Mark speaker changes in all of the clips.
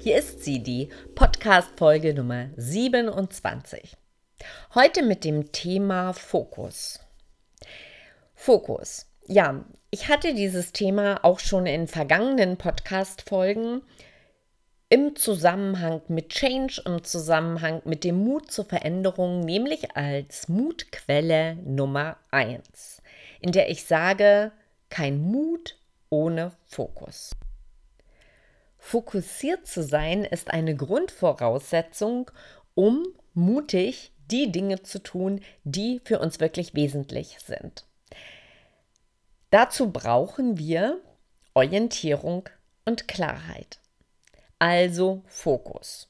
Speaker 1: Hier ist sie, die Podcast-Folge Nummer 27. Heute mit dem Thema Fokus. Fokus. Ja, ich hatte dieses Thema auch schon in vergangenen Podcast-Folgen im Zusammenhang mit Change, im Zusammenhang mit dem Mut zur Veränderung, nämlich als Mutquelle Nummer 1, in der ich sage, kein Mut ohne Fokus. Fokussiert zu sein ist eine Grundvoraussetzung, um mutig die Dinge zu tun, die für uns wirklich wesentlich sind. Dazu brauchen wir Orientierung und Klarheit. Also Fokus.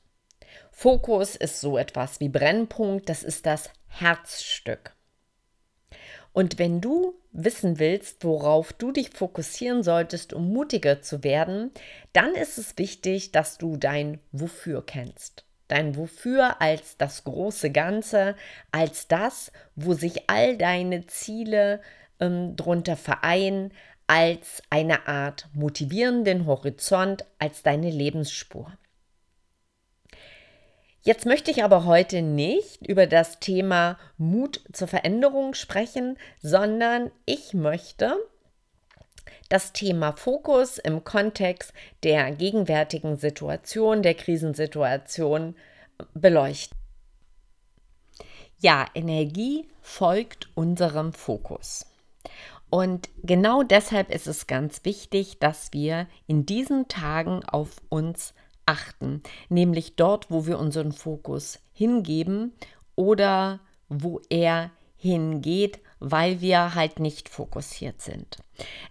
Speaker 1: Fokus ist so etwas wie Brennpunkt, das ist das Herzstück. Und wenn du wissen willst, worauf du dich fokussieren solltest, um mutiger zu werden, dann ist es wichtig, dass du dein Wofür kennst. Dein Wofür als das große Ganze, als das, wo sich all deine Ziele ähm, drunter vereinen, als eine Art motivierenden Horizont, als deine Lebensspur. Jetzt möchte ich aber heute nicht über das Thema Mut zur Veränderung sprechen, sondern ich möchte das Thema Fokus im Kontext der gegenwärtigen Situation, der Krisensituation beleuchten. Ja, Energie folgt unserem Fokus. Und genau deshalb ist es ganz wichtig, dass wir in diesen Tagen auf uns achten, nämlich dort, wo wir unseren Fokus hingeben oder wo er hingeht, weil wir halt nicht fokussiert sind.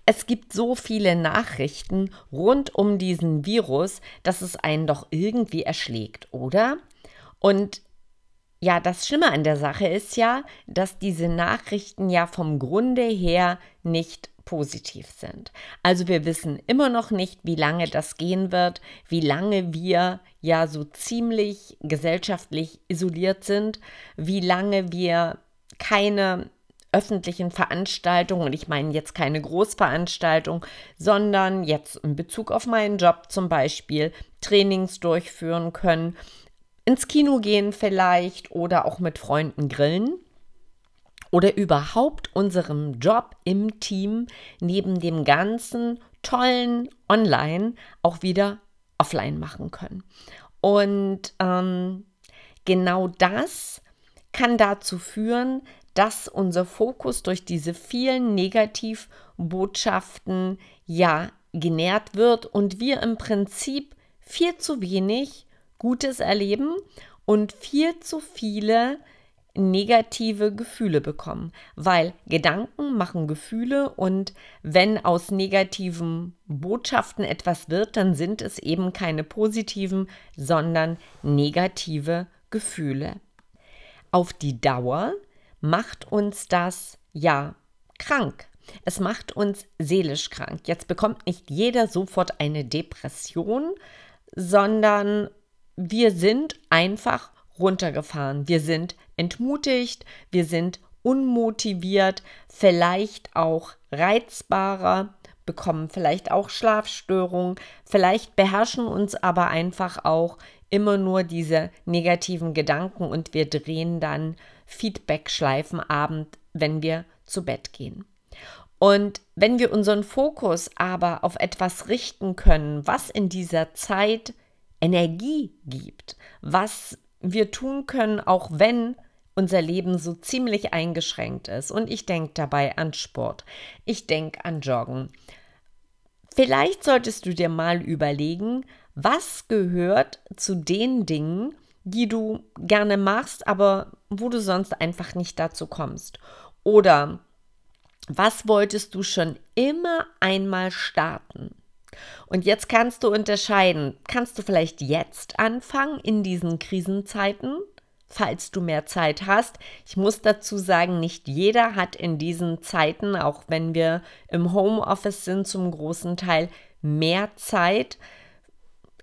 Speaker 1: Es gibt so viele Nachrichten rund um diesen Virus, dass es einen doch irgendwie erschlägt, oder? Und ja, das Schlimme an der Sache ist ja, dass diese Nachrichten ja vom Grunde her nicht positiv sind. Also wir wissen immer noch nicht, wie lange das gehen wird, wie lange wir ja so ziemlich gesellschaftlich isoliert sind, wie lange wir keine öffentlichen Veranstaltungen, und ich meine jetzt keine Großveranstaltung, sondern jetzt in Bezug auf meinen Job zum Beispiel Trainings durchführen können, ins Kino gehen vielleicht oder auch mit Freunden grillen oder überhaupt unserem Job im Team neben dem ganzen tollen Online auch wieder offline machen können. Und ähm, genau das kann dazu führen, dass unser Fokus durch diese vielen Negativbotschaften ja genährt wird und wir im Prinzip viel zu wenig Gutes erleben und viel zu viele negative Gefühle bekommen, weil Gedanken machen Gefühle und wenn aus negativen Botschaften etwas wird, dann sind es eben keine positiven, sondern negative Gefühle. Auf die Dauer macht uns das ja krank. Es macht uns seelisch krank. Jetzt bekommt nicht jeder sofort eine Depression, sondern wir sind einfach runtergefahren. Wir sind entmutigt, wir sind unmotiviert, vielleicht auch reizbarer, bekommen vielleicht auch Schlafstörungen, vielleicht beherrschen uns aber einfach auch immer nur diese negativen Gedanken und wir drehen dann Feedback-Schleifen abend, wenn wir zu Bett gehen. Und wenn wir unseren Fokus aber auf etwas richten können, was in dieser Zeit Energie gibt, was wir tun können, auch wenn unser Leben so ziemlich eingeschränkt ist. Und ich denke dabei an Sport. Ich denke an Joggen. Vielleicht solltest du dir mal überlegen, was gehört zu den Dingen, die du gerne machst, aber wo du sonst einfach nicht dazu kommst. Oder was wolltest du schon immer einmal starten? Und jetzt kannst du unterscheiden, kannst du vielleicht jetzt anfangen in diesen Krisenzeiten, falls du mehr Zeit hast. Ich muss dazu sagen, nicht jeder hat in diesen Zeiten, auch wenn wir im Homeoffice sind zum großen Teil, mehr Zeit.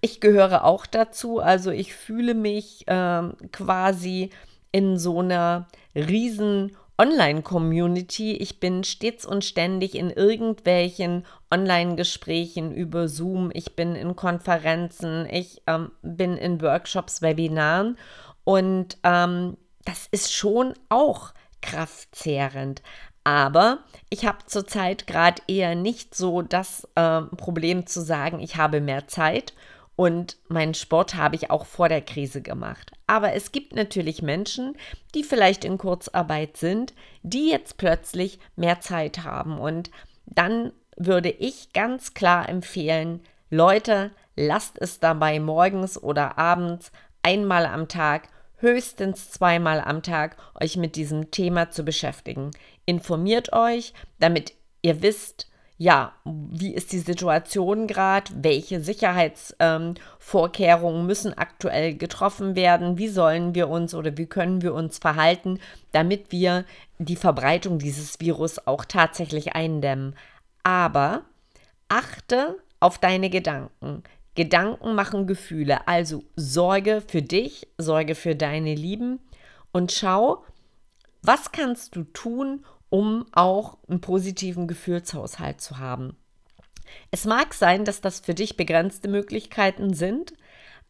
Speaker 1: Ich gehöre auch dazu, also ich fühle mich äh, quasi in so einer riesen Online-Community. Ich bin stets und ständig in irgendwelchen Online-Gesprächen über Zoom. Ich bin in Konferenzen. Ich ähm, bin in Workshops, Webinaren. Und ähm, das ist schon auch kraftzehrend. Aber ich habe zurzeit gerade eher nicht so das äh, Problem zu sagen, ich habe mehr Zeit und meinen Sport habe ich auch vor der Krise gemacht. Aber es gibt natürlich Menschen, die vielleicht in Kurzarbeit sind, die jetzt plötzlich mehr Zeit haben. Und dann würde ich ganz klar empfehlen, Leute, lasst es dabei morgens oder abends einmal am Tag, höchstens zweimal am Tag euch mit diesem Thema zu beschäftigen. Informiert euch, damit ihr wisst, ja, wie ist die Situation gerade, welche Sicherheitsvorkehrungen ähm, müssen aktuell getroffen werden, wie sollen wir uns oder wie können wir uns verhalten, damit wir die Verbreitung dieses Virus auch tatsächlich eindämmen. Aber achte auf deine Gedanken. Gedanken machen Gefühle, also sorge für dich, sorge für deine Lieben und schau, was kannst du tun, um auch einen positiven Gefühlshaushalt zu haben. Es mag sein, dass das für dich begrenzte Möglichkeiten sind,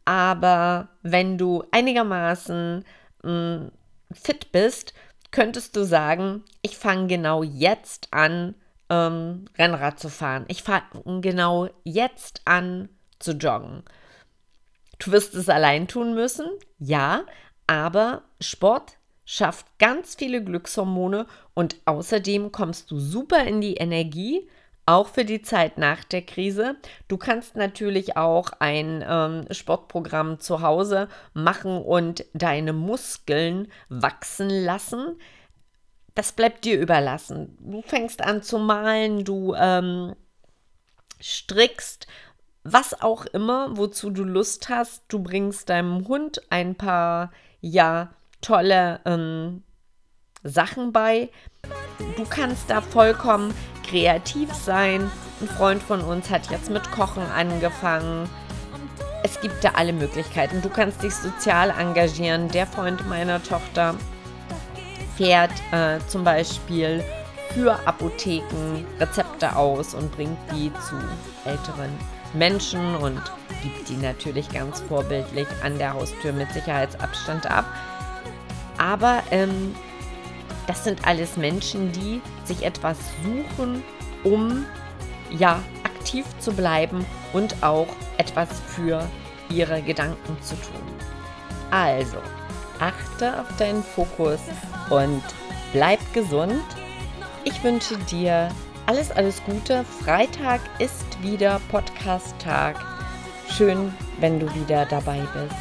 Speaker 1: aber wenn du einigermaßen mh, mm, fit bist, könntest du sagen, ich fange genau jetzt an, ähm, Rennrad zu fahren. Ich fange genau jetzt an zu joggen. Du wirst es allein tun müssen, ja, aber Sport schafft ganz viele Glückshormone und außerdem kommst du super in die Energie, auch für die Zeit nach der Krise. Du kannst natürlich auch ein ähm, Sportprogramm zu Hause machen und deine Muskeln wachsen lassen. Das bleibt dir überlassen. Du fängst an zu malen, du ähm, strickst, was auch immer, wozu du Lust hast. Du bringst deinem Hund ein paar, ja, tolle ähm, Sachen bei. Du kannst da vollkommen kreativ sein. Ein Freund von uns hat jetzt mit Kochen angefangen. Es gibt da alle Möglichkeiten. Du kannst dich sozial engagieren. Der Freund meiner Tochter fährt äh, zum Beispiel für Apotheken Rezepte aus und bringt die zu älteren Menschen und gibt die natürlich ganz vorbildlich an der Haustür mit Sicherheitsabstand ab. Aber ähm, das sind alles Menschen, die sich etwas suchen, um ja aktiv zu bleiben und auch etwas für ihre Gedanken zu tun. Also, achte auf deinen Fokus und bleib gesund. Ich wünsche dir alles, alles Gute. Freitag ist wieder Podcast-Tag. Schön, wenn du wieder dabei bist.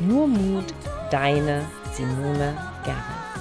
Speaker 1: Nur Mut, deine Simone Gerber.